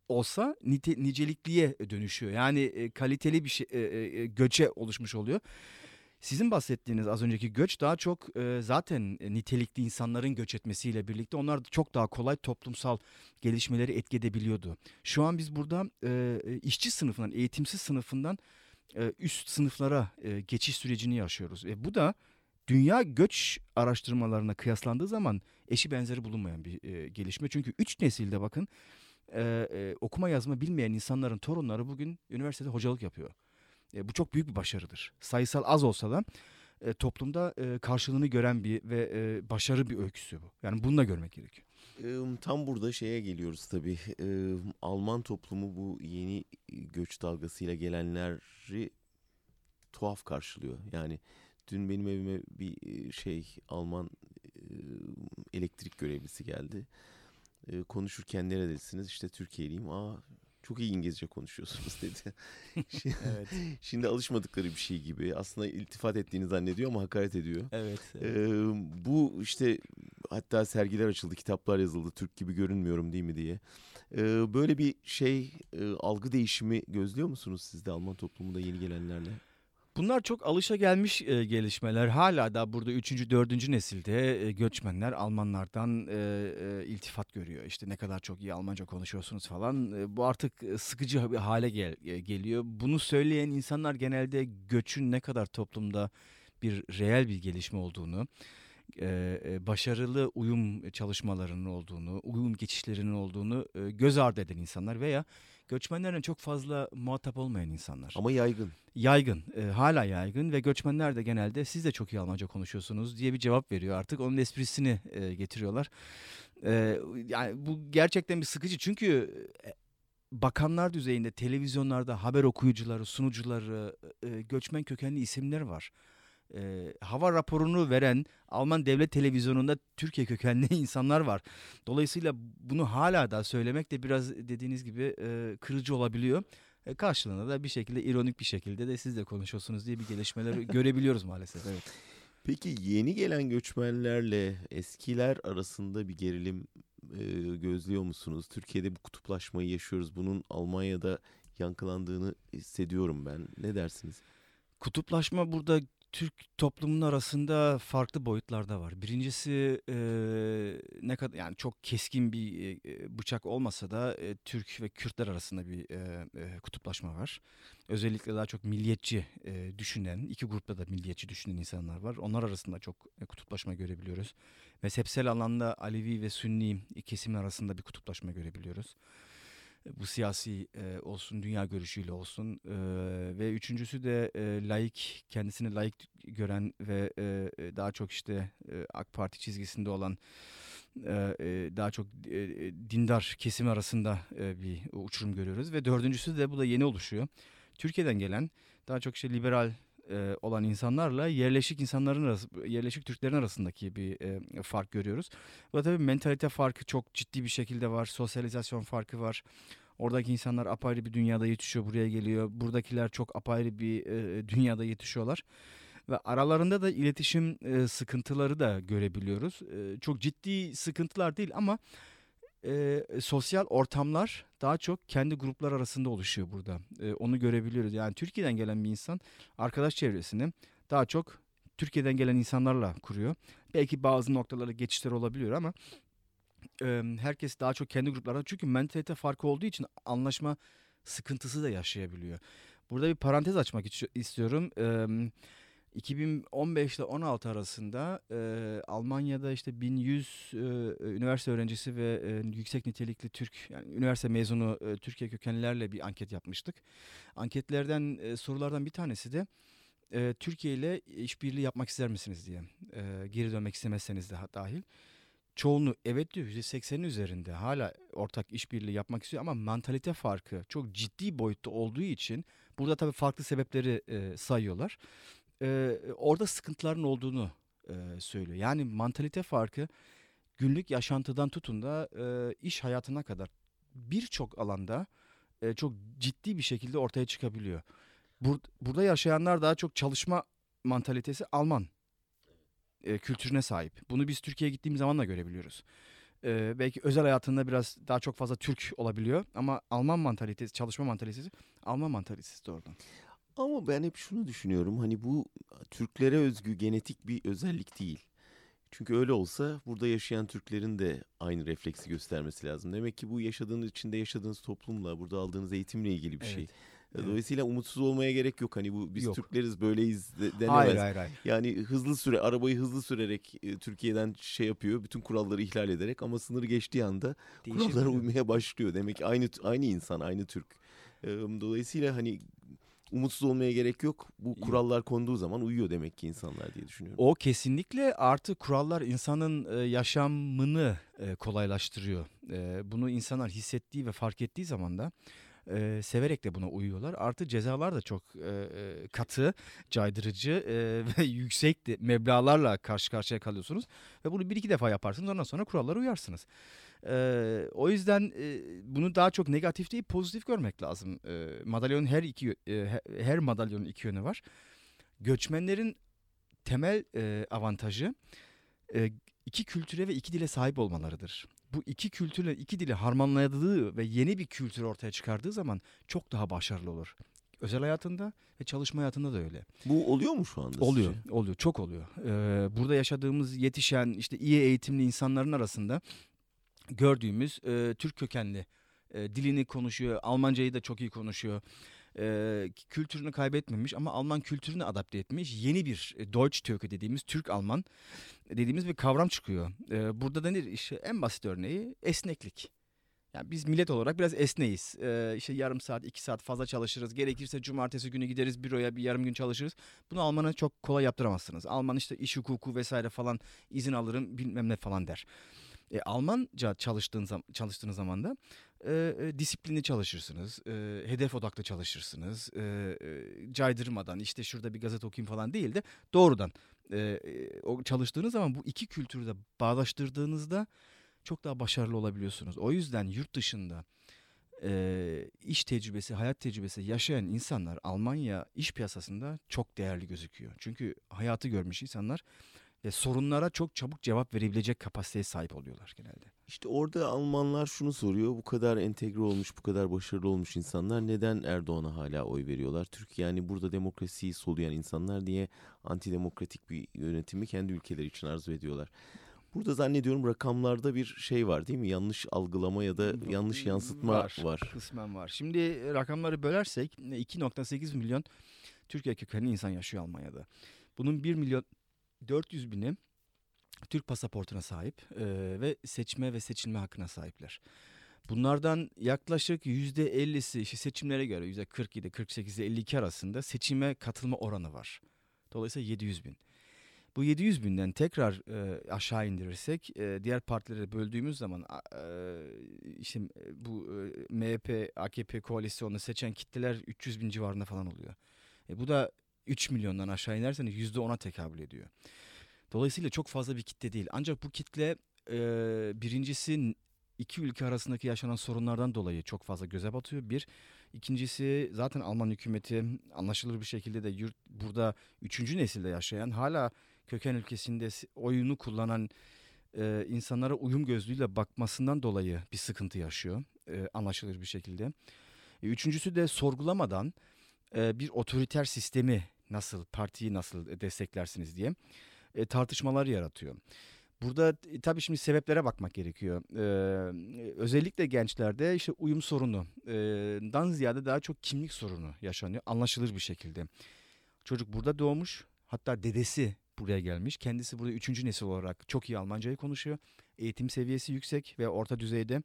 olsa nite, nicelikliye dönüşüyor. Yani e, kaliteli bir şey e, e, göçe oluşmuş oluyor. Sizin bahsettiğiniz az önceki göç daha çok e, zaten nitelikli insanların göç etmesiyle birlikte onlar çok daha kolay toplumsal gelişmeleri etki edebiliyordu. Şu an biz burada e, işçi sınıfından, eğitimsiz sınıfından e, üst sınıflara e, geçiş sürecini yaşıyoruz. E, bu da dünya göç araştırmalarına kıyaslandığı zaman eşi benzeri bulunmayan bir e, gelişme. Çünkü üç nesilde bakın e, e, okuma yazma bilmeyen insanların torunları bugün üniversitede hocalık yapıyor. E, bu çok büyük bir başarıdır. Sayısal az olsa da e, toplumda e, karşılığını gören bir ve e, başarı bir öyküsü bu. Yani bunu da görmek gerekiyor. Tam burada şeye geliyoruz tabii. Alman toplumu bu yeni göç dalgasıyla gelenleri tuhaf karşılıyor. Yani dün benim evime bir şey Alman elektrik görevlisi geldi. Konuşurken neredesiniz? İşte Türkiye'liyim. Aa Çok iyi İngilizce konuşuyorsunuz dedi. Şimdi, evet. Şimdi alışmadıkları bir şey gibi. Aslında iltifat ettiğini zannediyor ama hakaret ediyor. Evet. evet. Ee, bu işte hatta sergiler açıldı, kitaplar yazıldı. Türk gibi görünmüyorum değil mi diye. Ee, böyle bir şey e, algı değişimi gözlüyor musunuz siz de Alman toplumunda yeni gelenlerle? Bunlar çok alışa gelmiş e, gelişmeler. Hala da burada 3. 4. nesilde e, göçmenler Almanlardan e, e, iltifat görüyor. İşte ne kadar çok iyi Almanca konuşuyorsunuz falan. E, bu artık sıkıcı bir hale gel, e, geliyor. Bunu söyleyen insanlar genelde göçün ne kadar toplumda bir reel bir gelişme olduğunu e, başarılı uyum çalışmalarının olduğunu, uyum geçişlerinin olduğunu e, göz ardı eden insanlar veya göçmenlerle çok fazla muhatap olmayan insanlar. Ama yaygın. Yaygın, e, hala yaygın ve göçmenler de genelde siz de çok iyi Almanca konuşuyorsunuz diye bir cevap veriyor artık. Onun esprisini e, getiriyorlar. E, yani bu gerçekten bir sıkıcı çünkü e, bakanlar düzeyinde televizyonlarda haber okuyucuları, sunucuları, e, göçmen kökenli isimler var e, hava raporunu veren Alman devlet televizyonunda Türkiye kökenli insanlar var. Dolayısıyla bunu hala da söylemek de biraz dediğiniz gibi e, kırıcı olabiliyor. E, karşılığında da bir şekilde ironik bir şekilde de siz de konuşuyorsunuz diye bir gelişmeleri görebiliyoruz maalesef. Evet. Peki yeni gelen göçmenlerle eskiler arasında bir gerilim e, gözlüyor musunuz? Türkiye'de bu kutuplaşmayı yaşıyoruz. Bunun Almanya'da yankılandığını hissediyorum ben. Ne dersiniz? Kutuplaşma burada Türk toplumunun arasında farklı boyutlarda var. Birincisi e, ne kadar yani çok keskin bir e, bıçak olmasa da e, Türk ve Kürtler arasında bir e, e, kutuplaşma var. Özellikle daha çok milliyetçi e, düşünen, iki grupta da milliyetçi düşünen insanlar var. Onlar arasında çok e, kutuplaşma görebiliyoruz. Mezhepsel alanda Alevi ve Sünni kesimler arasında bir kutuplaşma görebiliyoruz bu siyasi e, olsun, dünya görüşüyle olsun e, ve üçüncüsü de e, laik, kendisini laik gören ve e, daha çok işte e, AK Parti çizgisinde olan e, daha çok e, dindar kesim arasında e, bir uçurum görüyoruz ve dördüncüsü de bu da yeni oluşuyor. Türkiye'den gelen daha çok işte liberal e, olan insanlarla yerleşik insanların arası, yerleşik Türklerin arasındaki bir e, fark görüyoruz. Bu da tabii mentalite farkı çok ciddi bir şekilde var. Sosyalizasyon farkı var. Oradaki insanlar apayrı bir dünyada yetişiyor, buraya geliyor. Buradakiler çok apayrı bir e, dünyada yetişiyorlar. Ve aralarında da iletişim e, sıkıntıları da görebiliyoruz. E, çok ciddi sıkıntılar değil ama e, sosyal ortamlar daha çok kendi gruplar arasında oluşuyor burada. E, onu görebiliyoruz. Yani Türkiye'den gelen bir insan arkadaş çevresini daha çok Türkiye'den gelen insanlarla kuruyor. Belki bazı noktalarda geçişler olabiliyor ama e, herkes daha çok kendi gruplarında çünkü mentalite farkı olduğu için anlaşma sıkıntısı da yaşayabiliyor. Burada bir parantez açmak istiyorum. E, 2015 ile 16 arasında e, Almanya'da işte 1100 e, üniversite öğrencisi ve e, yüksek nitelikli Türk yani üniversite mezunu e, Türkiye kökenlilerle bir anket yapmıştık. Anketlerden e, sorulardan bir tanesi de e, Türkiye ile işbirliği yapmak ister misiniz diye. E, geri dönmek istemezseniz de dahil. Çoğunluğu evet diyor %80'in üzerinde hala ortak işbirliği yapmak istiyor ama mantalite farkı çok ciddi boyutta olduğu için burada tabii farklı sebepleri e, sayıyorlar e, orada sıkıntıların olduğunu e, söylüyor. Yani mantalite farkı günlük yaşantıdan tutun da e, iş hayatına kadar birçok alanda e, çok ciddi bir şekilde ortaya çıkabiliyor. Bur burada yaşayanlar daha çok çalışma mantalitesi Alman e, kültürüne sahip. Bunu biz Türkiye'ye gittiğimiz zaman da görebiliyoruz. E, belki özel hayatında biraz daha çok fazla Türk olabiliyor ama Alman mantalitesi, çalışma mantalitesi Alman mantalitesi de oradan. Ama ben hep şunu düşünüyorum hani bu Türklere özgü genetik bir özellik değil. Çünkü öyle olsa burada yaşayan Türklerin de aynı refleksi göstermesi lazım. Demek ki bu yaşadığınız içinde yaşadığınız toplumla, burada aldığınız eğitimle ilgili bir şey. evet. şey. Dolayısıyla evet. umutsuz olmaya gerek yok. Hani bu biz yok. Türkleriz böyleyiz de, denemez. Hayır, hayır, hayır. Yani hızlı süre arabayı hızlı sürerek e, Türkiye'den şey yapıyor. Bütün kuralları ihlal ederek ama sınırı geçtiği anda kurallara uymaya başlıyor. Demek ki aynı aynı insan, aynı Türk. Dolayısıyla hani umutsuz olmaya gerek yok. Bu kurallar konduğu zaman uyuyor demek ki insanlar diye düşünüyorum. O kesinlikle artı kurallar insanın e, yaşamını e, kolaylaştırıyor. E, bunu insanlar hissettiği ve fark ettiği zaman da e, severek de buna uyuyorlar. Artı cezalar da çok e, katı, caydırıcı e, ve yüksek de, meblalarla karşı karşıya kalıyorsunuz. Ve bunu bir iki defa yaparsınız ondan sonra kurallara uyarsınız. E, o yüzden e, bunu daha çok negatif değil pozitif görmek lazım. E, madalyonun her iki e, her madalyonun iki yönü var. Göçmenlerin temel e, avantajı e, iki kültüre ve iki dile sahip olmalarıdır. Bu iki kültürle iki dili harmanladığı ve yeni bir kültür ortaya çıkardığı zaman çok daha başarılı olur. Özel hayatında ve çalışma hayatında da öyle. Bu oluyor mu şu anda? Oluyor, sizce? oluyor, çok oluyor. Ee, burada yaşadığımız yetişen işte iyi eğitimli insanların arasında gördüğümüz e, Türk kökenli e, dilini konuşuyor, Almancayı da çok iyi konuşuyor e, kültürünü kaybetmemiş ama Alman kültürünü adapte etmiş yeni bir e, Deutsch Türk'ü dediğimiz Türk-Alman dediğimiz bir kavram çıkıyor. E, burada da nedir? İşte en basit örneği esneklik. Yani biz millet olarak biraz esneyiz. Ee, işte yarım saat, iki saat fazla çalışırız. Gerekirse cumartesi günü gideriz büroya bir yarım gün çalışırız. Bunu Alman'a çok kolay yaptıramazsınız. Alman işte iş hukuku vesaire falan izin alırım bilmem ne falan der. E, Almanca çalıştığın zaman, çalıştığınız zaman da e, e, disiplinli çalışırsınız, e, hedef odaklı çalışırsınız, e, e, caydırmadan işte şurada bir gazete okuyayım falan değil de doğrudan e, e, o çalıştığınız zaman bu iki kültürü de bağdaştırdığınızda çok daha başarılı olabiliyorsunuz. O yüzden yurt dışında e, iş tecrübesi, hayat tecrübesi yaşayan insanlar Almanya iş piyasasında çok değerli gözüküyor. Çünkü hayatı görmüş insanlar ve sorunlara çok çabuk cevap verebilecek kapasiteye sahip oluyorlar genelde. İşte orada Almanlar şunu soruyor. Bu kadar entegre olmuş, bu kadar başarılı olmuş insanlar neden Erdoğan'a hala oy veriyorlar? Türkiye yani burada demokrasiyi soluyan insanlar diye antidemokratik bir yönetimi kendi ülkeleri için arzu ediyorlar. Burada zannediyorum rakamlarda bir şey var değil mi? Yanlış algılama ya da yanlış yansıtma var. var. Kısmen var. Şimdi rakamları bölersek 2.8 milyon Türkiye kökenli insan yaşıyor Almanya'da. Bunun 1 milyon 400 bini Türk pasaportuna sahip e, ve seçme ve seçilme hakkına sahipler. Bunlardan yaklaşık %50'si işte seçimlere göre %47, 48 52 arasında seçime katılma oranı var. Dolayısıyla 700 bin. Bu 700 binden tekrar e, aşağı indirirsek e, diğer partilere böldüğümüz zaman e, işte bu e, MHP, AKP koalisyonunu seçen kitleler 300 bin civarında falan oluyor. E, bu da 3 milyondan aşağı inerseniz %10'a tekabül ediyor. Dolayısıyla çok fazla bir kitle değil. Ancak bu kitle e, birincisi iki ülke arasındaki yaşanan sorunlardan dolayı çok fazla göze batıyor. Bir. ikincisi zaten Alman hükümeti anlaşılır bir şekilde de yurt burada üçüncü nesilde yaşayan hala köken ülkesinde oyunu kullanan e, insanlara uyum gözlüğüyle bakmasından dolayı bir sıkıntı yaşıyor. E, anlaşılır bir şekilde. E, üçüncüsü de sorgulamadan e, bir otoriter sistemi nasıl, partiyi nasıl desteklersiniz diye e, tartışmalar yaratıyor. Burada e, tabii şimdi sebeplere bakmak gerekiyor. Ee, özellikle gençlerde işte uyum sorunu e, ziyade daha çok kimlik sorunu yaşanıyor anlaşılır bir şekilde. Çocuk burada doğmuş hatta dedesi buraya gelmiş. Kendisi burada üçüncü nesil olarak çok iyi Almancayı konuşuyor. Eğitim seviyesi yüksek ve orta düzeyde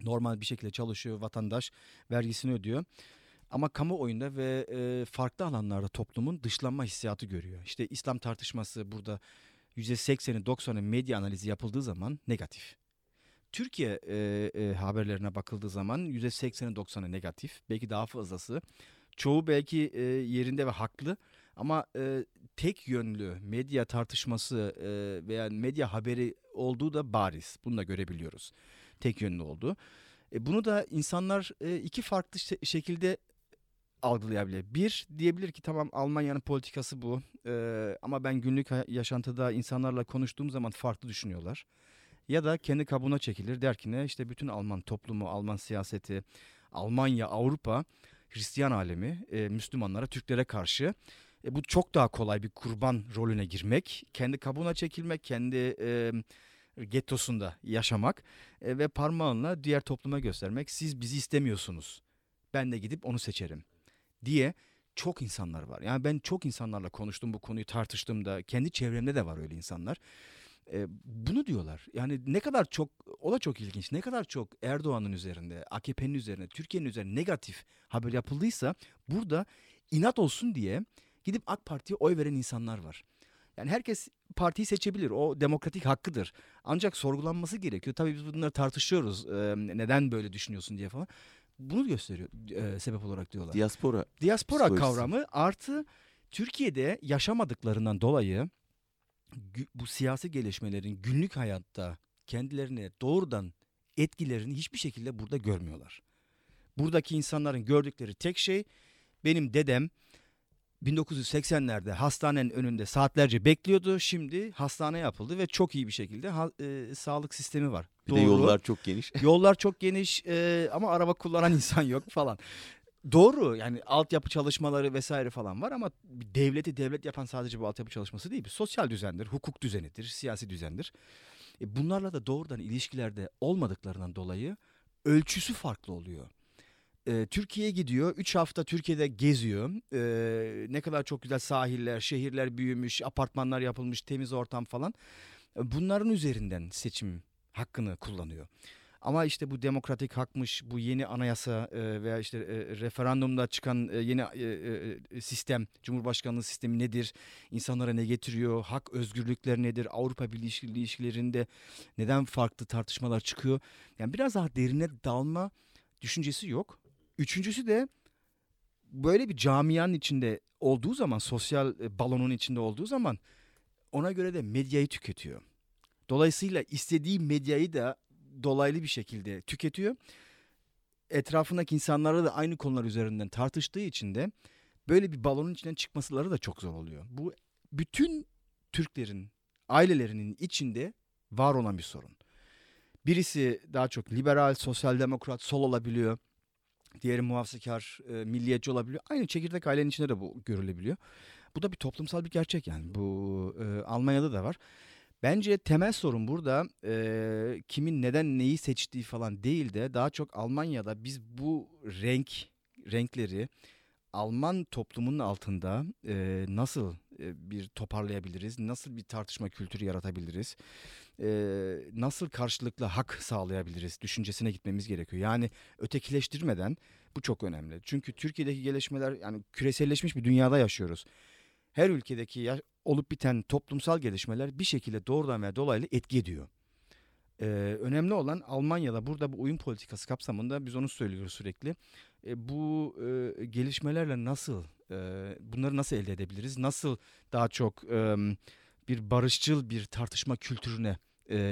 normal bir şekilde çalışıyor vatandaş vergisini ödüyor. Ama kamuoyunda ve e, farklı alanlarda toplumun dışlanma hissiyatı görüyor. İşte İslam tartışması burada %80'i 90'ı medya analizi yapıldığı zaman negatif. Türkiye e, e, haberlerine bakıldığı zaman %80'i 90'ı negatif. Belki daha fazlası. Çoğu belki e, yerinde ve haklı ama e, tek yönlü medya tartışması e, veya medya haberi olduğu da bariz. Bunu da görebiliyoruz. Tek yönlü oldu. E, bunu da insanlar e, iki farklı şekilde algılayabilir. Bir diyebilir ki tamam Almanya'nın politikası bu ee, ama ben günlük yaşantıda insanlarla konuştuğum zaman farklı düşünüyorlar. Ya da kendi kabuğuna çekilir der ki ne işte bütün Alman toplumu, Alman siyaseti, Almanya, Avrupa, Hristiyan alemi, e, Müslümanlara, Türklere karşı e, bu çok daha kolay bir kurban rolüne girmek, kendi kabuğuna çekilmek, kendi e, gettosunda yaşamak e, ve parmağınla diğer topluma göstermek. Siz bizi istemiyorsunuz. Ben de gidip onu seçerim diye çok insanlar var. Yani ben çok insanlarla konuştum bu konuyu tartıştığımda kendi çevremde de var öyle insanlar. E, bunu diyorlar. Yani ne kadar çok o da çok ilginç. Ne kadar çok Erdoğan'ın üzerinde, AKP'nin üzerinde, Türkiye'nin üzerinde negatif haber yapıldıysa burada inat olsun diye gidip AK Parti'ye oy veren insanlar var. Yani herkes partiyi seçebilir. O demokratik hakkıdır. Ancak sorgulanması gerekiyor. Tabii biz bunları tartışıyoruz. Ee, neden böyle düşünüyorsun diye falan. Bunu gösteriyor e, sebep olarak diyorlar. Diaspora. Diaspora psikolojisi. kavramı artı Türkiye'de yaşamadıklarından dolayı bu siyasi gelişmelerin günlük hayatta kendilerine doğrudan etkilerini hiçbir şekilde burada görmüyorlar. Buradaki insanların gördükleri tek şey benim dedem 1980'lerde hastanenin önünde saatlerce bekliyordu. Şimdi hastane yapıldı ve çok iyi bir şekilde ha- e, sağlık sistemi var. Bir de yollar çok geniş. Yollar çok geniş e, ama araba kullanan insan yok falan. Doğru yani altyapı çalışmaları vesaire falan var ama devleti devlet yapan sadece bu altyapı çalışması değil. Bir sosyal düzendir, hukuk düzenidir, siyasi düzendir. E, bunlarla da doğrudan ilişkilerde olmadıklarından dolayı ölçüsü farklı oluyor. E, Türkiye'ye gidiyor, 3 hafta Türkiye'de geziyor. E, ne kadar çok güzel sahiller, şehirler büyümüş, apartmanlar yapılmış, temiz ortam falan. Bunların üzerinden seçim hakkını kullanıyor. Ama işte bu demokratik hakmış, bu yeni anayasa veya işte referandumda çıkan yeni sistem, Cumhurbaşkanlığı sistemi nedir? İnsanlara ne getiriyor? Hak, özgürlükler nedir? Avrupa Birliği ilişkilerinde neden farklı tartışmalar çıkıyor? Yani biraz daha derine dalma düşüncesi yok. Üçüncüsü de böyle bir camianın içinde olduğu zaman, sosyal e, balonun içinde olduğu zaman ona göre de medyayı tüketiyor. Dolayısıyla istediği medyayı da dolaylı bir şekilde tüketiyor. Etrafındaki insanlara da aynı konular üzerinden tartıştığı için de böyle bir balonun içinden çıkmasıları da çok zor oluyor. Bu bütün Türklerin ailelerinin içinde var olan bir sorun. Birisi daha çok liberal, sosyal demokrat, sol olabiliyor. Diğeri muhafazakar, e, milliyetçi olabiliyor. Aynı çekirdek ailenin içinde de bu görülebiliyor. Bu da bir toplumsal bir gerçek yani. Bu e, Almanya'da da var. Bence temel sorun burada e, kimin neden neyi seçtiği falan değil de daha çok Almanya'da biz bu renk renkleri Alman toplumunun altında e, nasıl bir toparlayabiliriz, nasıl bir tartışma kültürü yaratabiliriz, e, nasıl karşılıklı hak sağlayabiliriz düşüncesine gitmemiz gerekiyor. Yani ötekileştirmeden bu çok önemli. Çünkü Türkiye'deki gelişmeler yani küreselleşmiş bir dünyada yaşıyoruz. Her ülkedeki olup biten toplumsal gelişmeler bir şekilde doğrudan ve dolaylı etki ediyor. Ee, önemli olan Almanya'da burada bu oyun politikası kapsamında biz onu söylüyoruz sürekli. E, bu e, gelişmelerle nasıl bunları nasıl elde edebiliriz? Nasıl daha çok bir barışçıl bir tartışma kültürüne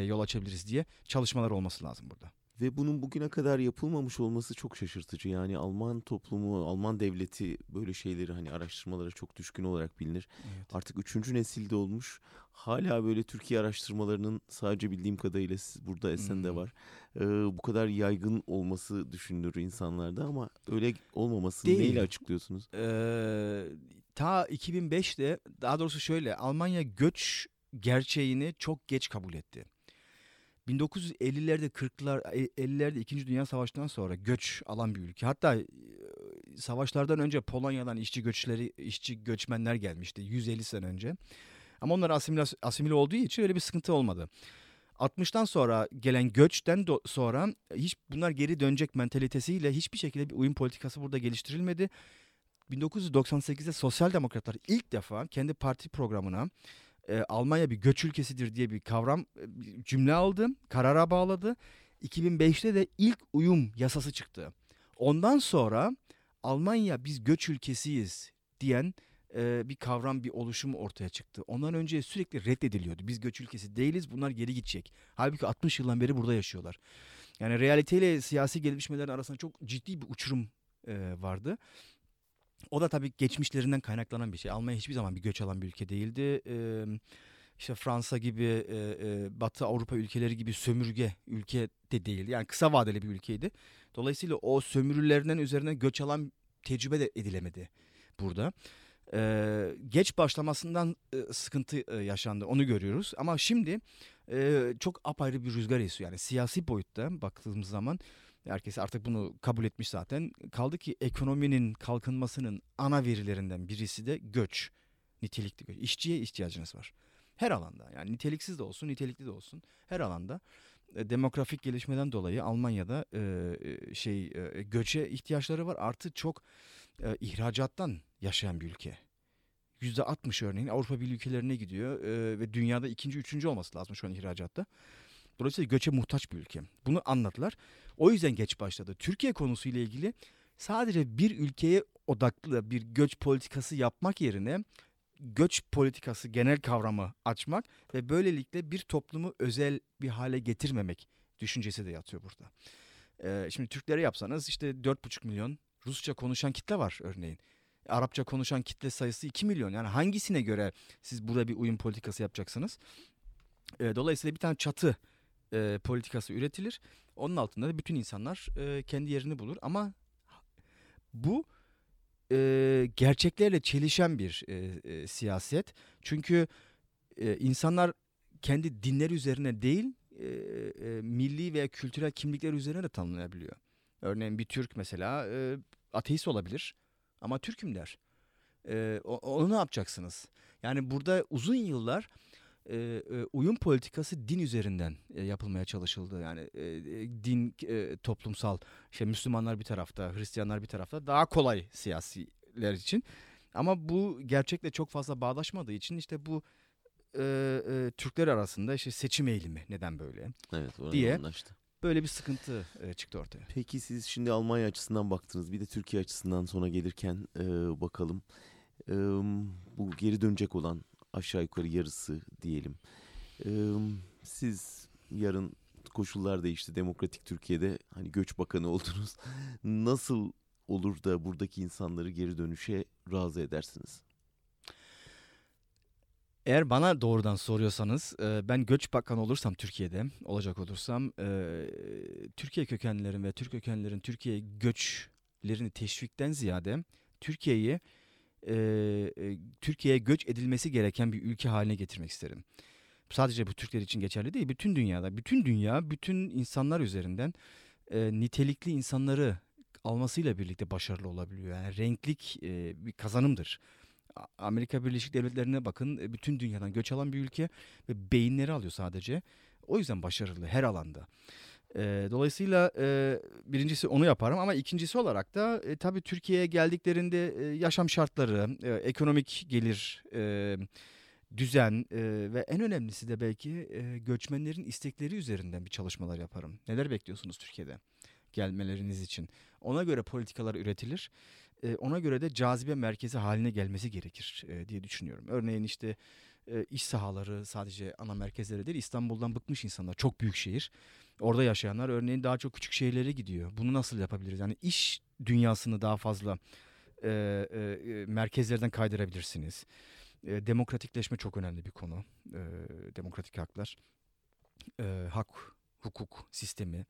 yol açabiliriz diye çalışmalar olması lazım burada. Ve bunun bugüne kadar yapılmamış olması çok şaşırtıcı. Yani Alman toplumu, Alman devleti böyle şeyleri hani araştırmalara çok düşkün olarak bilinir. Evet. Artık üçüncü nesilde olmuş. Hala böyle Türkiye araştırmalarının sadece bildiğim kadarıyla burada Esen'de Hmm. var. Ee, bu kadar yaygın olması düşünülür insanlarda ama öyle olmamasını Değil. neyle açıklıyorsunuz? Ee, ta 2005'te daha doğrusu şöyle Almanya göç gerçeğini çok geç kabul etti. 1950'lerde 40'lar 50'lerde 2. Dünya Savaşı'ndan sonra göç alan bir ülke. Hatta e, savaşlardan önce Polonya'dan işçi göçleri işçi göçmenler gelmişti 150 sene önce. Ama onlar asimile, asimile olduğu için öyle bir sıkıntı olmadı. 60'tan sonra gelen göçten sonra hiç bunlar geri dönecek mentalitesiyle hiçbir şekilde bir uyum politikası burada geliştirilmedi. 1998'de Sosyal Demokratlar ilk defa kendi parti programına e, Almanya bir göç ülkesidir diye bir kavram cümle aldı, karara bağladı. 2005'te de ilk uyum yasası çıktı. Ondan sonra Almanya biz göç ülkesiyiz diyen e, bir kavram, bir oluşum ortaya çıktı. Ondan önce sürekli reddediliyordu. Biz göç ülkesi değiliz, bunlar geri gidecek. Halbuki 60 yıldan beri burada yaşıyorlar. Yani realiteyle siyasi gelişmelerin arasında çok ciddi bir uçurum e, vardı. O da tabii geçmişlerinden kaynaklanan bir şey. Almanya hiçbir zaman bir göç alan bir ülke değildi. Ee, işte Fransa gibi, e, e, Batı Avrupa ülkeleri gibi sömürge ülke de değil. Yani kısa vadeli bir ülkeydi. Dolayısıyla o sömürülerinden üzerine göç alan tecrübe de edilemedi burada. Ee, geç başlamasından e, sıkıntı e, yaşandı. Onu görüyoruz. Ama şimdi e, çok apayrı bir rüzgar esiyor. Yani siyasi boyutta baktığımız zaman herkes artık bunu kabul etmiş zaten. Kaldı ki ekonominin kalkınmasının ana verilerinden birisi de göç. Nitelikli göç. İşçiye ihtiyacınız var. Her alanda yani niteliksiz de olsun nitelikli de olsun her alanda e, demografik gelişmeden dolayı Almanya'da e, e, şey e, göçe ihtiyaçları var. Artı çok e, ihracattan yaşayan bir ülke. %60 örneğin Avrupa Birliği ülkelerine gidiyor e, ve dünyada ikinci, üçüncü olması lazım şu an ihracatta. Dolayısıyla göçe muhtaç bir ülke. Bunu anladılar. O yüzden geç başladı. Türkiye konusuyla ilgili sadece bir ülkeye odaklı bir göç politikası yapmak yerine göç politikası genel kavramı açmak ve böylelikle bir toplumu özel bir hale getirmemek düşüncesi de yatıyor burada. Ee, şimdi Türklere yapsanız işte 4,5 milyon Rusça konuşan kitle var örneğin. Arapça konuşan kitle sayısı 2 milyon. Yani hangisine göre siz burada bir uyum politikası yapacaksınız? E, dolayısıyla bir tane çatı e, politikası üretilir. Onun altında da bütün insanlar e, kendi yerini bulur. Ama bu e, gerçeklerle çelişen bir e, e, siyaset. Çünkü e, insanlar kendi dinleri üzerine değil e, e, milli veya kültürel kimlikler üzerine de tanımlayabiliyor. Örneğin bir Türk mesela e, ateist olabilir ama Türk'üm der. E, onu ne yapacaksınız? Yani burada uzun yıllar e, e, uyum politikası din üzerinden e, yapılmaya çalışıldı. Yani e, din e, toplumsal, işte Müslümanlar bir tarafta, Hristiyanlar bir tarafta daha kolay siyasiler için. Ama bu gerçekle çok fazla bağdaşmadığı için işte bu e, e, Türkler arasında işte seçim eğilimi neden böyle evet, diye anlaştı. Böyle bir sıkıntı e, çıktı ortaya. Peki siz şimdi Almanya açısından baktınız bir de Türkiye açısından sonra gelirken e, bakalım. E, bu geri dönecek olan aşağı yukarı yarısı diyelim. Ee, siz yarın koşullar değişti. Demokratik Türkiye'de hani göç bakanı oldunuz. Nasıl olur da buradaki insanları geri dönüşe razı edersiniz? Eğer bana doğrudan soruyorsanız ben göç bakanı olursam Türkiye'de olacak olursam Türkiye kökenlilerin ve Türk kökenlilerin Türkiye göçlerini teşvikten ziyade Türkiye'yi Türkiye'ye göç edilmesi gereken bir ülke haline getirmek isterim. Sadece bu Türkler için geçerli değil, bütün dünyada, bütün dünya, bütün insanlar üzerinden nitelikli insanları almasıyla birlikte başarılı olabiliyor. Yani renklik bir kazanımdır. Amerika Birleşik Devletleri'ne bakın bütün dünyadan göç alan bir ülke ve beyinleri alıyor sadece. O yüzden başarılı her alanda. E, dolayısıyla e, birincisi onu yaparım ama ikincisi olarak da e, tabii Türkiye'ye geldiklerinde e, yaşam şartları, e, ekonomik gelir, e, düzen e, ve en önemlisi de belki e, göçmenlerin istekleri üzerinden bir çalışmalar yaparım. Neler bekliyorsunuz Türkiye'de gelmeleriniz için? Ona göre politikalar üretilir. Ona göre de cazibe merkezi haline gelmesi gerekir diye düşünüyorum. Örneğin işte iş sahaları sadece ana merkezleri değil İstanbul'dan bıkmış insanlar çok büyük şehir. Orada yaşayanlar örneğin daha çok küçük şehirlere gidiyor. Bunu nasıl yapabiliriz? Yani iş dünyasını daha fazla e, e, merkezlerden kaydırabilirsiniz. E, demokratikleşme çok önemli bir konu. E, demokratik haklar, e, hak, hukuk sistemi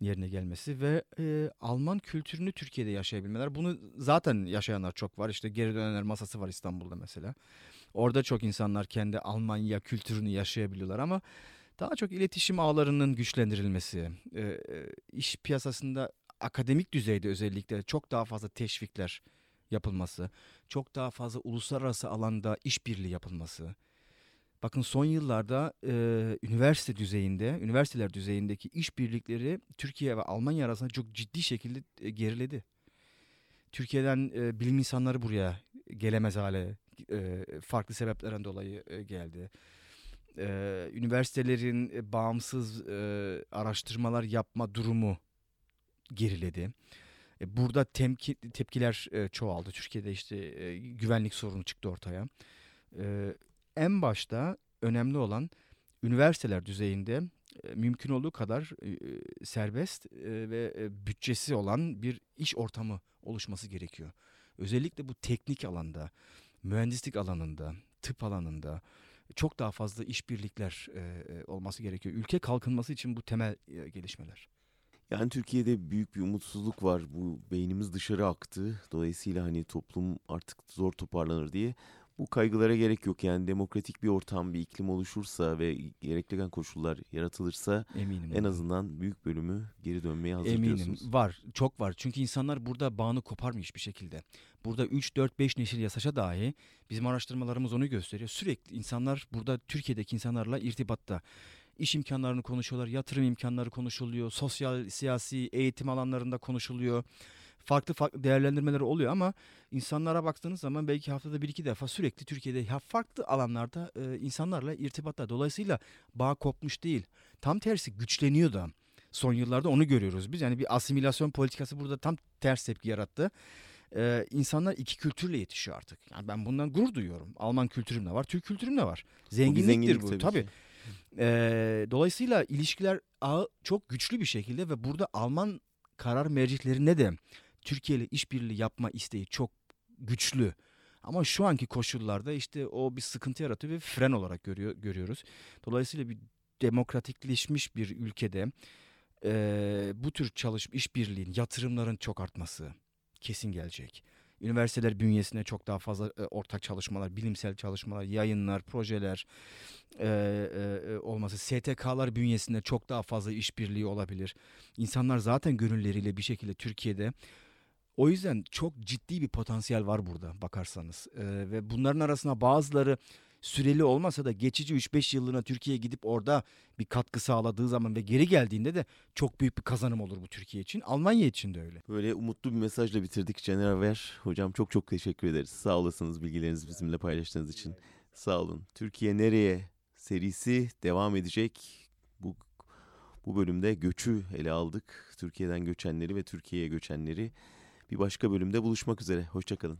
yerine gelmesi ve e, Alman kültürünü Türkiye'de yaşayabilmeler. Bunu zaten yaşayanlar çok var. İşte geri dönenler masası var İstanbul'da mesela. Orada çok insanlar kendi Almanya kültürünü yaşayabiliyorlar ama daha çok iletişim ağlarının güçlendirilmesi, e, iş piyasasında akademik düzeyde özellikle çok daha fazla teşvikler yapılması, çok daha fazla uluslararası alanda işbirliği yapılması. Bakın son yıllarda e, üniversite düzeyinde, üniversiteler düzeyindeki işbirlikleri Türkiye ve Almanya arasında çok ciddi şekilde e, geriledi. Türkiye'den e, bilim insanları buraya gelemez hale e, farklı sebeplerden dolayı e, geldi e, üniversitelerin e, bağımsız e, araştırmalar yapma durumu geriledi. E, burada temki, tepkiler e, çoğaldı. Türkiye'de işte e, güvenlik sorunu çıktı ortaya. E, en başta önemli olan üniversiteler düzeyinde e, mümkün olduğu kadar e, serbest e, ve e, bütçesi olan bir iş ortamı oluşması gerekiyor. Özellikle bu teknik alanda, mühendislik alanında, tıp alanında, çok daha fazla işbirlikler olması gerekiyor. Ülke kalkınması için bu temel gelişmeler. Yani Türkiye'de büyük bir umutsuzluk var. Bu beynimiz dışarı aktı. Dolayısıyla hani toplum artık zor toparlanır diye bu kaygılara gerek yok. Yani demokratik bir ortam, bir iklim oluşursa ve gerekli koşullar yaratılırsa Eminim en azından büyük bölümü geri dönmeye hazır Eminim. diyorsunuz. Var, çok var. Çünkü insanlar burada bağını koparmış bir şekilde. Burada 3, 4, 5 nesil yaşasa dahi bizim araştırmalarımız onu gösteriyor. Sürekli insanlar burada Türkiye'deki insanlarla irtibatta iş imkanlarını konuşuyorlar, yatırım imkanları konuşuluyor, sosyal, siyasi, eğitim alanlarında konuşuluyor farklı farklı değerlendirmeleri oluyor ama insanlara baktığınız zaman belki haftada bir iki defa sürekli Türkiye'de farklı alanlarda e, insanlarla irtibatta. Dolayısıyla bağ kopmuş değil. Tam tersi güçleniyor da. Son yıllarda onu görüyoruz biz. Yani bir asimilasyon politikası burada tam ters tepki yarattı. Ee, insanlar iki kültürle yetişiyor artık. Yani ben bundan gurur duyuyorum. Alman kültürüm de var, Türk kültürüm de var. Zenginliktir zenginlik bu. tabii Tabii. Ee, dolayısıyla ilişkiler ağı çok güçlü bir şekilde ve burada Alman karar mercihlerine de Türkiye ile işbirliği yapma isteği çok güçlü. Ama şu anki koşullarda işte o bir sıkıntı yaratıyor ve fren olarak görüyor, görüyoruz. Dolayısıyla bir demokratikleşmiş bir ülkede eee, bu tür çalışma işbirliğin, yatırımların çok artması kesin gelecek. Üniversiteler bünyesinde çok daha fazla e, ortak çalışmalar, bilimsel çalışmalar, yayınlar, projeler e, e, e, olması, STK'lar bünyesinde çok daha fazla işbirliği olabilir. İnsanlar zaten gönülleriyle bir şekilde Türkiye'de o yüzden çok ciddi bir potansiyel var burada bakarsanız. Ee, ve bunların arasında bazıları süreli olmasa da geçici 3-5 yıllığına Türkiye'ye gidip orada bir katkı sağladığı zaman ve geri geldiğinde de çok büyük bir kazanım olur bu Türkiye için. Almanya için de öyle. Böyle umutlu bir mesajla bitirdik Caner Aver. Hocam çok çok teşekkür ederiz. Sağ olasınız bilgilerinizi bizimle paylaştığınız için. Sağ olun. Türkiye nereye serisi devam edecek. Bu bu bölümde göçü ele aldık. Türkiye'den göçenleri ve Türkiye'ye göçenleri. Bir başka bölümde buluşmak üzere. Hoşçakalın.